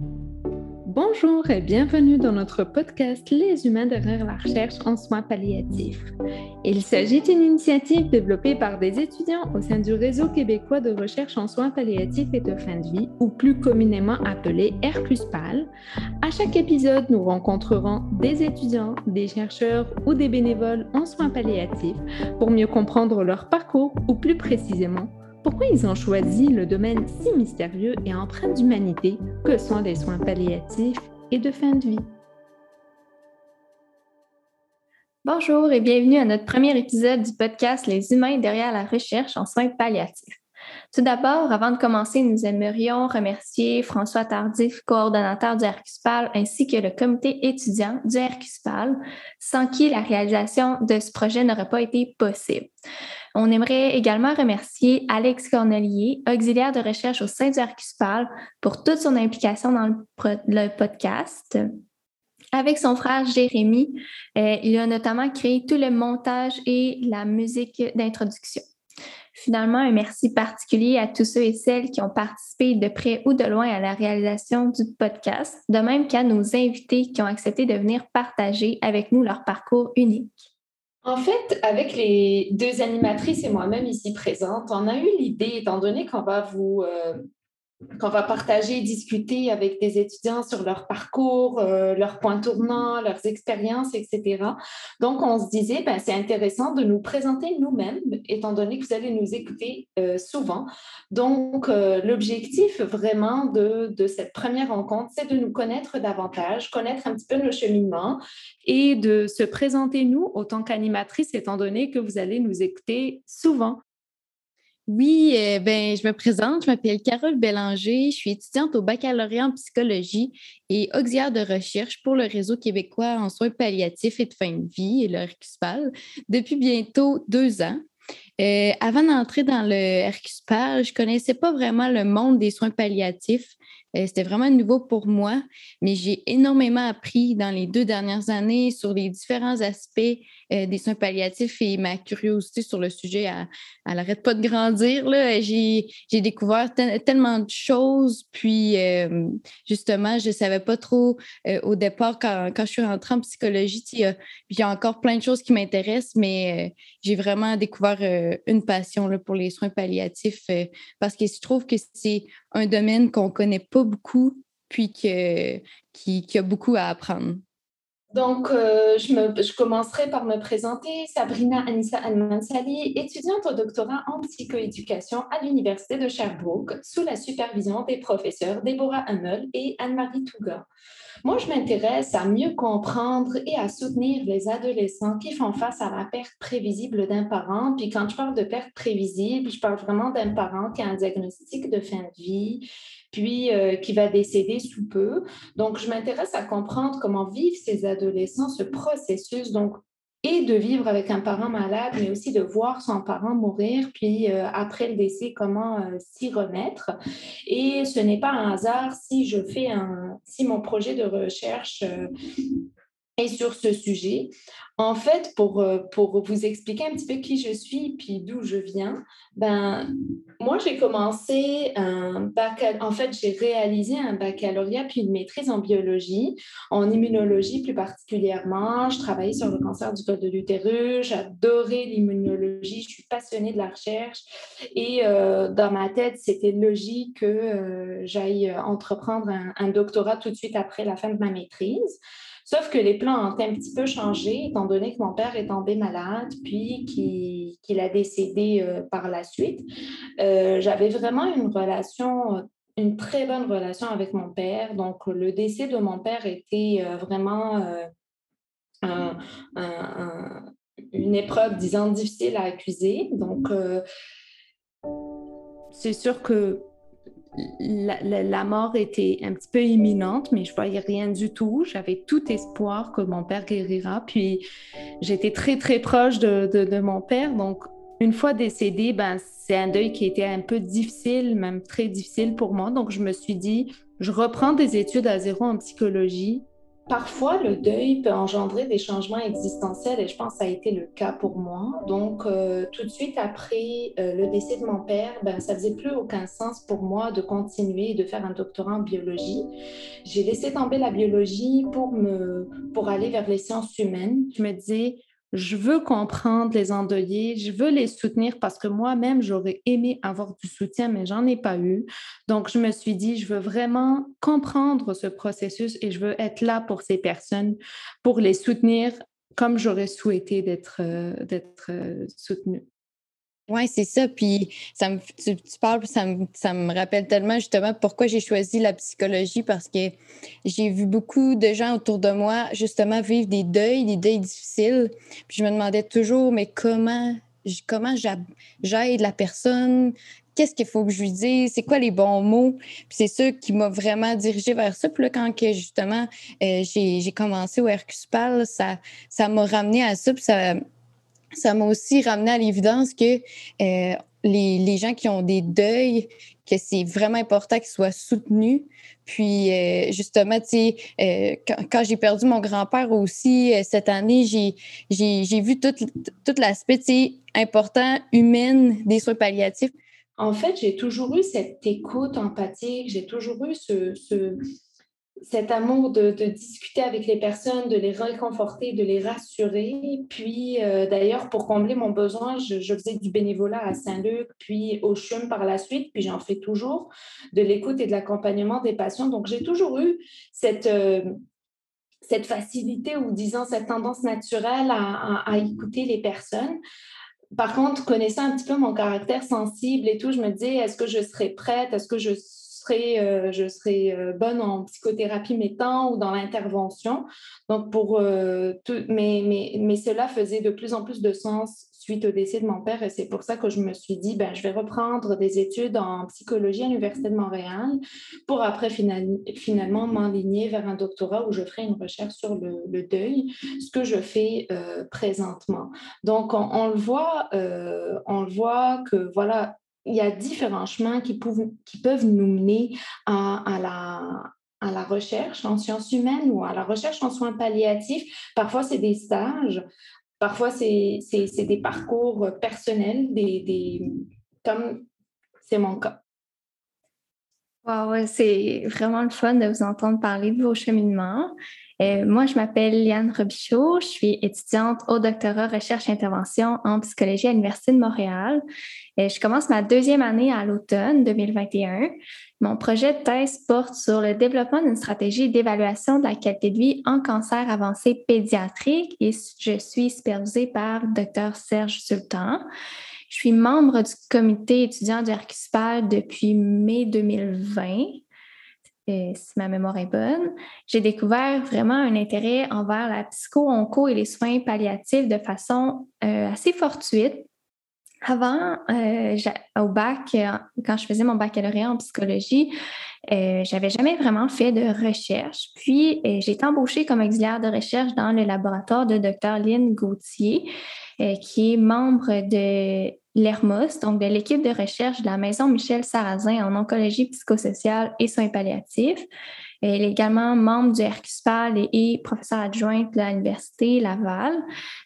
Bonjour et bienvenue dans notre podcast Les humains derrière la recherche en soins palliatifs. Il s'agit d'une initiative développée par des étudiants au sein du réseau québécois de recherche en soins palliatifs et de fin de vie, ou plus communément appelé RQSPAL. À chaque épisode, nous rencontrerons des étudiants, des chercheurs ou des bénévoles en soins palliatifs pour mieux comprendre leur parcours ou plus précisément pourquoi ils ont choisi le domaine si mystérieux et empreint d'humanité que sont les soins palliatifs et de fin de vie? Bonjour et bienvenue à notre premier épisode du podcast Les humains derrière la recherche en soins palliatifs. Tout d'abord, avant de commencer, nous aimerions remercier François Tardif, coordonnateur du RQSPAL, ainsi que le comité étudiant du RQSPAL, sans qui la réalisation de ce projet n'aurait pas été possible. On aimerait également remercier Alex Cornelier, auxiliaire de recherche au sein du Arcuspal, pour toute son implication dans le, podcast. Avec son frère Jérémy, euh, il a notamment créé tout le montage et la musique d'introduction. Finalement, un merci particulier à tous ceux et celles qui ont participé de près ou de loin à la réalisation du podcast, de même qu'à nos invités qui ont accepté de venir partager avec nous leur parcours unique. En fait, avec les deux animatrices et moi-même ici présentes, on a eu l'idée, étant donné qu'on va vous euh, qu'on va partager, discuter avec des étudiants sur leur parcours, euh, leurs points tournants, leurs expériences, etc. Donc, on se disait, ben, c'est intéressant de nous présenter nous-mêmes, étant donné que vous allez nous écouter euh, souvent. Donc, euh, l'objectif vraiment de, de, cette première rencontre, c'est de nous connaître davantage, connaître un petit peu nos cheminements et de se présenter nous autant qu'animatrice, étant donné que vous allez nous écouter souvent. Oui, euh, ben, je me présente, je m'appelle Carole Bélanger, je suis étudiante au baccalauréat en psychologie et auxiliaire de recherche pour le réseau québécois en soins palliatifs et de fin de vie, et le RQSPAL, depuis bientôt deux ans. Euh, avant d'entrer dans le RQSPAL, je ne connaissais pas vraiment le monde des soins palliatifs. Euh, c'était vraiment nouveau pour moi, mais j'ai énormément appris dans les deux dernières années sur les différents aspects euh, des soins palliatifs et ma curiosité sur le sujet, elle n'arrête pas de grandir. J'ai, découvert tellement de choses, puis justement, je ne savais pas trop au départ quand, je suis rentrée en psychologie. Il y, a, encore plein de choses qui m'intéressent, mais j'ai vraiment découvert une passion là, pour les soins palliatifs parce que je trouve que c'est un domaine qu'on ne connaît pas beaucoup, puis que, qui, a beaucoup à apprendre. Donc, euh, je, me, je, commencerai par me présenter. Sabrina Anissa Almansali, étudiante au doctorat en psychoéducation à l'Université de Sherbrooke, sous la supervision des professeurs Déborah Hummel et Anne-Marie Touga. Moi, je m'intéresse à mieux comprendre et à soutenir les adolescents qui font face à la perte prévisible d'un parent. Puis quand je parle de perte prévisible, je parle vraiment d'un parent qui a un diagnostic de fin de vie, puis euh, qui va décéder sous peu. Donc, je m'intéresse à comprendre comment vivent ces adolescents ce processus. Donc, et de vivre avec un parent malade, mais aussi de voir son parent mourir, puis euh, après le décès, comment euh, s'y remettre. Et ce n'est pas un hasard si je fais un, si mon projet de recherche est sur ce sujet. En fait, pour, euh, pour vous expliquer un petit peu qui je suis puis d'où je viens, ben, moi, j'ai commencé un baccalauréat. En fait, j'ai réalisé un baccalauréat puis une maîtrise en biologie, en immunologie plus particulièrement. Je travaillais sur le cancer du col de l'utérus. J'adorais l'immunologie. Je suis passionnée de la recherche. Et euh, dans ma tête, c'était logique que euh, j'aille entreprendre un doctorat tout de suite après la fin de ma maîtrise. Sauf que les plans ont un petit peu changé, étant donné que mon père est tombé malade, puis qu'il a décédé euh, par la suite. Euh, j'avais vraiment une relation, une très bonne relation avec mon père. Donc, le décès de mon père était euh, vraiment une épreuve, disons, difficile à accuser. Donc, c'est sûr que la, mort était un petit peu imminente, mais je voyais rien du tout. J'avais tout espoir que mon père guérira. Puis j'étais très, très proche de, mon père. Donc, une fois décédé, ben, c'est un deuil qui était un peu difficile, même très difficile pour moi. Donc, je me suis dit, je reprends des études à zéro en psychologie Parfois, le deuil peut engendrer des changements existentiels et je pense que ça a été le cas pour moi. Donc, euh, tout de suite après euh, le décès de mon père, ben, ça faisait plus aucun sens pour moi de continuer de faire un doctorat en biologie. J'ai laissé tomber la biologie pour, me, pour aller vers les sciences humaines. Je me disais, je veux comprendre les endeuillés, je veux les soutenir parce que moi-même, j'aurais aimé avoir du soutien, mais j'en ai pas eu. Donc, je me suis dit, je veux vraiment comprendre ce processus et je veux être là pour ces personnes, pour les soutenir comme j'aurais souhaité d'être euh, euh, soutenue. Oui, c'est ça. Puis ça me, tu, parles, ça me, ça me rappelle tellement justement pourquoi j'ai choisi la psychologie parce que j'ai vu beaucoup de gens autour de moi justement vivre des deuils, des deuils difficiles. Puis je me demandais toujours, mais comment, comment j'aide la personne? Qu'est-ce qu'il faut que je lui dise? C'est quoi les bons mots? Puis c'est ça qui m'a vraiment dirigée vers ça. Puis là, quand que justement euh, j'ai commencé au Hercuspal, ça m'a ramené à ça. Ça ça m'a aussi ramené à l'évidence que euh, les, gens qui ont des deuils, que c'est vraiment important qu'ils soient soutenus. Puis, euh, justement, tu sais, euh, quand, j'ai perdu mon grand-père aussi cette année, j'ai vu tout, tout l'aspect, important, humain des soins palliatifs. En fait, j'ai toujours eu cette écoute empathique, j'ai toujours eu ce, cet amour de, discuter avec les personnes, de les réconforter, de les rassurer. Puis, euh, d'ailleurs, pour combler mon besoin, je, faisais du bénévolat à Saint-Luc, puis au CHUM par la suite, puis j'en fais toujours, de l'écoute et de l'accompagnement des patients. Donc, j'ai toujours eu cette, euh, facilité ou, disons, cette tendance naturelle à, à écouter les personnes. Par contre, connaissant un petit peu mon caractère sensible et tout, je me dis, est-ce que je serais prête? Est-ce que je euh, je serais euh, bonne en psychothérapie mettant ou dans l'intervention. Donc, pour euh, mais, mais, mais cela faisait de plus en plus de sens suite au décès de mon père et c'est pour ça que je me suis dit, ben, je vais reprendre des études en psychologie à l'Université de Montréal pour après finalement m'enligner vers un doctorat où je ferai une recherche sur le, deuil, ce que je fais présentement. Donc, on, on le voit, on le voit que voilà, il y a différents chemins qui, peuvent, qui peuvent nous mener à, la, à la recherche en sciences humaines ou à la recherche en soins palliatifs. Parfois, c'est des stages, parfois, c'est des parcours personnels, des, des comme c'est mon cas. Wow, c'est vraiment le fun de vous entendre parler de vos cheminements. Euh, moi, je m'appelle Liane Robichaud, je suis étudiante au doctorat recherche et intervention en psychologie à l'Université de Montréal. Et je commence ma deuxième année à l'automne 2021. Mon projet de thèse porte sur le développement d'une stratégie d'évaluation de la qualité de vie en cancer avancé pédiatrique et je suis supervisée par Dr Serge Sultan. Je suis membre du comité étudiant du RQSPAL depuis mai 2020 si ma mémoire est bonne, j'ai découvert vraiment un intérêt envers la psycho-onco et les soins palliatifs de façon euh, assez fortuite. Avant, euh, au bac, quand je faisais mon baccalauréat en psychologie, euh, j'avais jamais vraiment fait de recherche. Puis, j'ai été embauchée comme auxiliaire de recherche dans le laboratoire de Dr. Lynn Gauthier, qui est membre de l'ERMOS, donc de l'équipe de recherche de la Maison Michel Sarrazin en oncologie psychosociale et soins palliatifs. Elle est également membre du RQSPAL et, et professeure adjointe de l'Université Laval.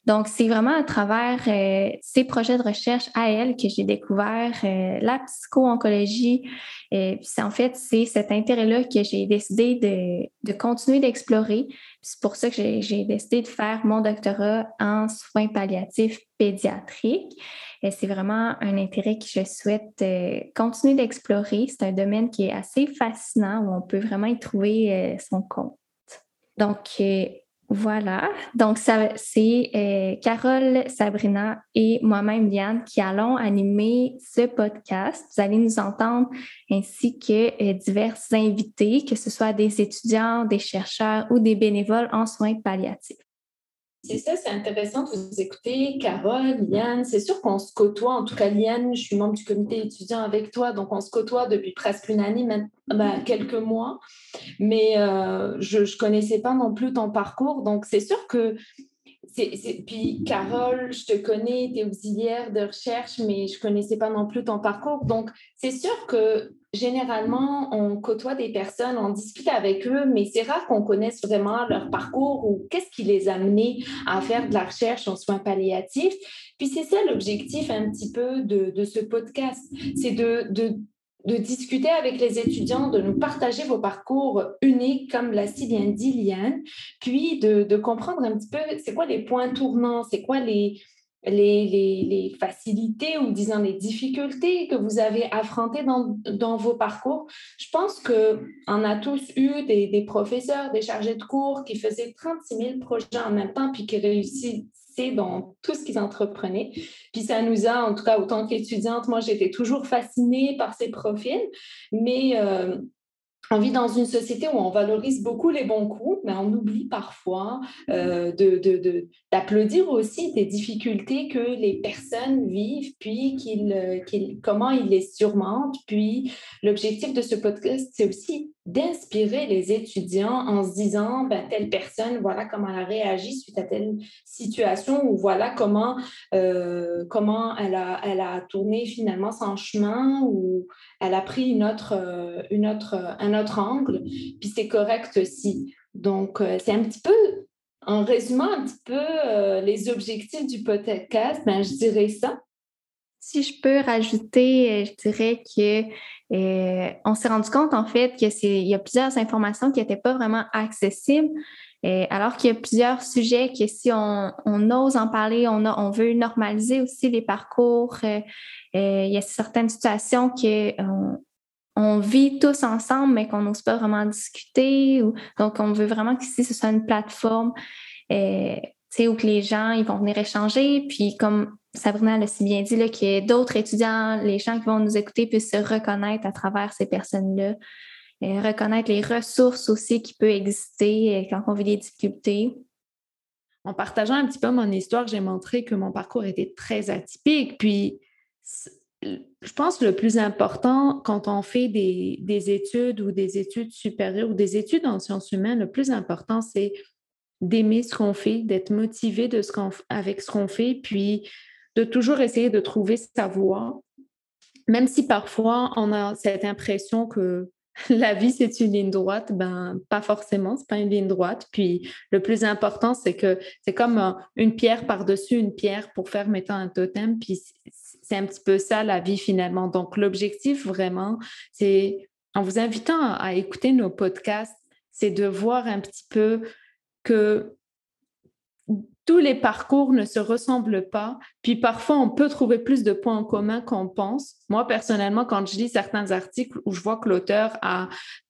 Donc, c'est vraiment à travers euh, ces projets de recherche à elle que j'ai découvert euh, la psycho-oncologie. Et puis, en fait, c'est cet intérêt-là que j'ai décidé de, de continuer d'explorer. C'est pour ça que j'ai décidé de faire mon doctorat en soins palliatifs pédiatriques c'est vraiment un intérêt que je souhaite euh, continuer d'explorer. C'est un domaine qui est assez fascinant où on peut vraiment y trouver euh, son compte. Donc, euh, voilà. Donc, c'est Carole, Sabrina et moi-même, Liane, qui allons animer ce podcast. Vous allez nous entendre ainsi que divers invités, que ce soit des étudiants, des chercheurs ou des bénévoles en soins palliatifs. C'est ça, c'est intéressant de vous écouter. Carole, Liane, c'est sûr qu'on se côtoie. En tout cas, Liane, je suis membre du comité étudiant avec toi, donc on se côtoie depuis presque une année, ben, quelques mois. Mais euh, je ne connaissais pas non plus ton parcours. Donc, c'est sûr que puis Carole, je te connais, tu es auxiliaire de recherche, mais je ne connaissais pas non plus ton parcours. Donc, c'est sûr que généralement, on côtoie des personnes, on discute avec eux, mais c'est rare qu'on connaisse vraiment leur parcours ou qu'est-ce qui les a amenés à faire de la recherche en soins palliatifs. Puis c'est ça l'objectif un petit peu de, ce podcast, c'est de, de, discuter avec les étudiants, de nous partager vos parcours uniques, comme l'a si bien puis de, de comprendre un petit peu c'est quoi les points tournants, c'est quoi les, facilités ou disons les difficultés que vous avez affrontées dans, vos parcours. Je pense qu'on a tous eu des, des, professeurs, des chargés de cours qui faisaient 36 000 projets en même temps puis qui réussissaient dans tout ce qu'ils entreprenaient. Puis ça nous a, en tout cas, autant qu'étudiante, moi, j'étais toujours fascinée par ces profils, mais... Euh, on vit dans une société où on valorise beaucoup les bons coups, mais on oublie parfois euh, d'applaudir aussi des difficultés que les personnes vivent, puis comment ils les surmontent. Puis l'objectif de ce podcast, c'est aussi d'inspirer les étudiants en se disant, ben, telle personne, voilà comment elle a réagi suite à telle situation, ou voilà comment, euh, comment elle, a, elle a tourné finalement son chemin, ou elle a pris une autre, euh, une autre, un autre angle, puis c'est correct aussi. Donc, euh, c'est un petit peu, en résumant un petit peu les objectifs du podcast, ben, je dirais ça. Si je peux rajouter, je dirais que euh, on s'est rendu compte, en fait, qu'il y a plusieurs informations qui n'étaient pas vraiment accessibles, euh, alors qu'il y a plusieurs sujets que si on, ose en parler, on, veut normaliser aussi les parcours. Euh, il y a certaines situations qu'on on vit tous ensemble, mais qu'on n'ose pas vraiment discuter. donc, on veut vraiment qu'ici, ce soit une plateforme où que les gens ils vont venir échanger. Puis, comme Sabrina l'a si bien dit, là, que d'autres étudiants, les gens qui vont nous écouter puissent se reconnaître à travers ces personnes-là, reconnaître les ressources aussi qui peuvent exister euh, quand on vit des difficultés. En partageant un petit peu mon histoire, j'ai montré que mon parcours était très atypique. Puis, je pense que le plus important quand on fait des, des études ou des études supérieures ou des études en sciences humaines, le plus important, c'est d'aimer ce qu'on fait, d'être motivé de ce avec ce qu'on fait, puis de toujours essayer de trouver sa voie, même si parfois on a cette impression que la vie c'est une ligne droite, ben pas forcément, c'est pas une ligne droite. Puis le plus important c'est que c'est comme une pierre par-dessus une pierre pour faire mettant un totem. Puis c'est un petit peu ça la vie finalement. Donc l'objectif vraiment, c'est en vous invitant à écouter nos podcasts, c'est de voir un petit peu que tous les parcours ne se ressemblent pas. Puis parfois, on peut trouver plus de points en commun qu'on pense. Moi, personnellement, quand je lis certains articles où je vois que l'auteur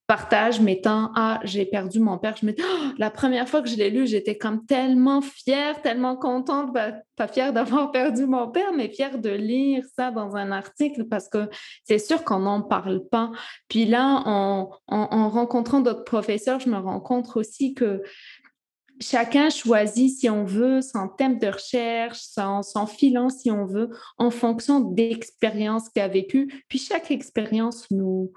partage mettant Ah, j'ai perdu mon père, je me dis oh, la première fois que je l'ai lu, j'étais comme tellement fière, tellement contente, bah, pas fière d'avoir perdu mon père, mais fière de lire ça dans un article parce que c'est sûr qu'on n'en parle pas. Puis là, en, en rencontrant d'autres professeurs, je me rends compte aussi que chacun choisit, si on veut, son thème de recherche, son, son filon, si on veut, en fonction d'expériences qu'il a vécues. Puis chaque expérience nous,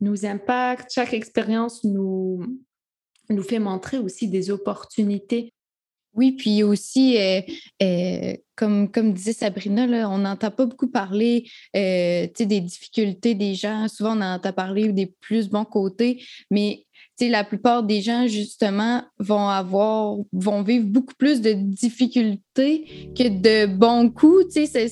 nous impacte, chaque expérience nous, nous fait montrer aussi des opportunités. Oui, puis aussi, euh, euh, comme, comme disait Sabrina, là, on n'entend pas beaucoup parler euh, des difficultés des gens. Souvent, on entend parler des plus bons côtés, mais la plupart des gens, justement, vont avoir, vont vivre beaucoup plus de difficultés que de bons coups. C'est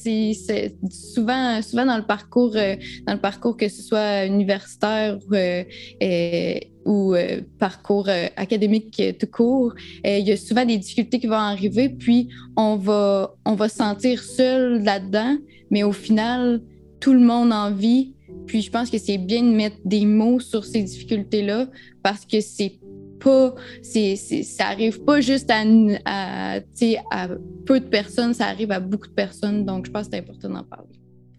souvent, souvent dans le parcours, euh, dans le parcours que ce soit universitaire euh, euh, ou parcours académique tout court, il y a souvent des difficultés qui vont arriver, puis on va, on va se sentir seul là-dedans, mais au final, tout le monde en vit puis je pense que c'est bien de mettre des mots sur ces difficultés-là parce que c'est pas, ça arrive pas juste à, à, peu de personnes, ça arrive à beaucoup de personnes. Donc je pense que c'est important d'en parler.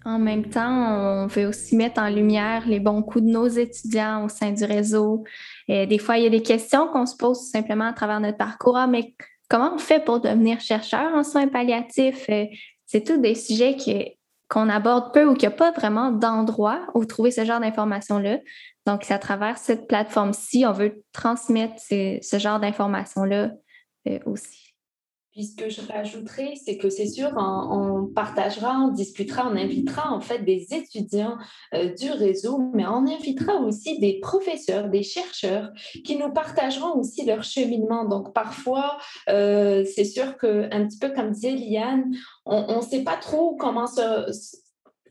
En même temps, on veut aussi mettre en lumière les bons coups de nos étudiants au sein du réseau. Des fois, il y a des questions qu'on se pose simplement à travers notre parcours. Ah, mais comment on fait pour devenir chercheur en soins palliatifs? Euh, c'est tous des sujets qui, qu'on aborde peu ou qu'il n'y a pas vraiment d'endroit où trouver ce genre d'informations-là. Donc, c'est à travers cette plateforme-ci, on veut transmettre ce genre d'informations-là euh, aussi. Puis ce que je rajouterai, c'est que c'est sûr, on, partagera, on discutera, on invitera en fait des étudiants euh, du réseau, mais on invitera aussi des professeurs, des chercheurs qui nous partageront aussi leur cheminement. Donc parfois, euh, c'est sûr que un petit peu comme disait Liane, on ne sait pas trop comment se,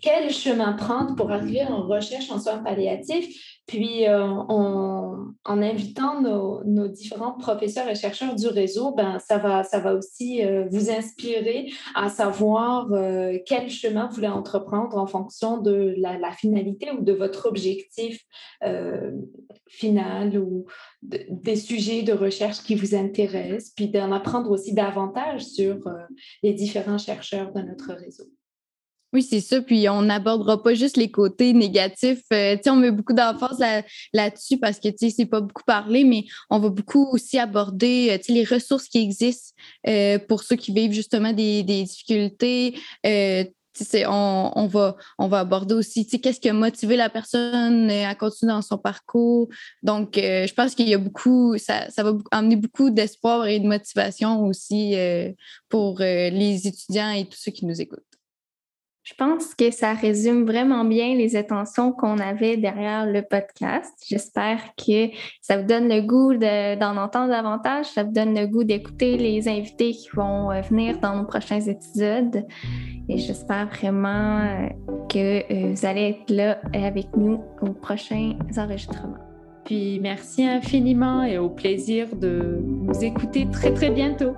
quel chemin prendre pour arriver en recherche en soins palliatifs. Puis, euh, en, invitant nos, différents professeurs et chercheurs du réseau, ben, ça, va, aussi euh, vous inspirer à savoir euh, quel chemin vous voulez entreprendre en fonction de la, finalité ou de votre objectif final ou des sujets de recherche qui vous intéressent, puis d'en apprendre aussi davantage sur les différents chercheurs de notre réseau. Oui, c'est ça. Puis on n'abordera pas juste les côtés négatifs. Euh, on met beaucoup d'emphase là-dessus parce que c'est pas beaucoup parlé, mais on va beaucoup aussi aborder euh, les ressources qui existent euh, pour ceux qui vivent justement des, difficultés. On, va, on va aborder aussi qu'est-ce qui a motivé la personne à continuer dans son parcours. Donc, je pense qu'il y a beaucoup, ça va amener beaucoup d'espoir et de motivation aussi pour les étudiants et tous ceux qui nous écoutent. Je pense que ça résume vraiment bien les intentions qu'on avait derrière le podcast. J'espère que ça vous donne le goût d'en entendre davantage, ça vous donne le goût d'écouter les invités qui vont euh, venir dans nos prochains épisodes. Et j'espère vraiment euh, que euh, vous allez être là avec nous aux prochains enregistrements. Puis merci infiniment et au plaisir de vous écouter très très bientôt.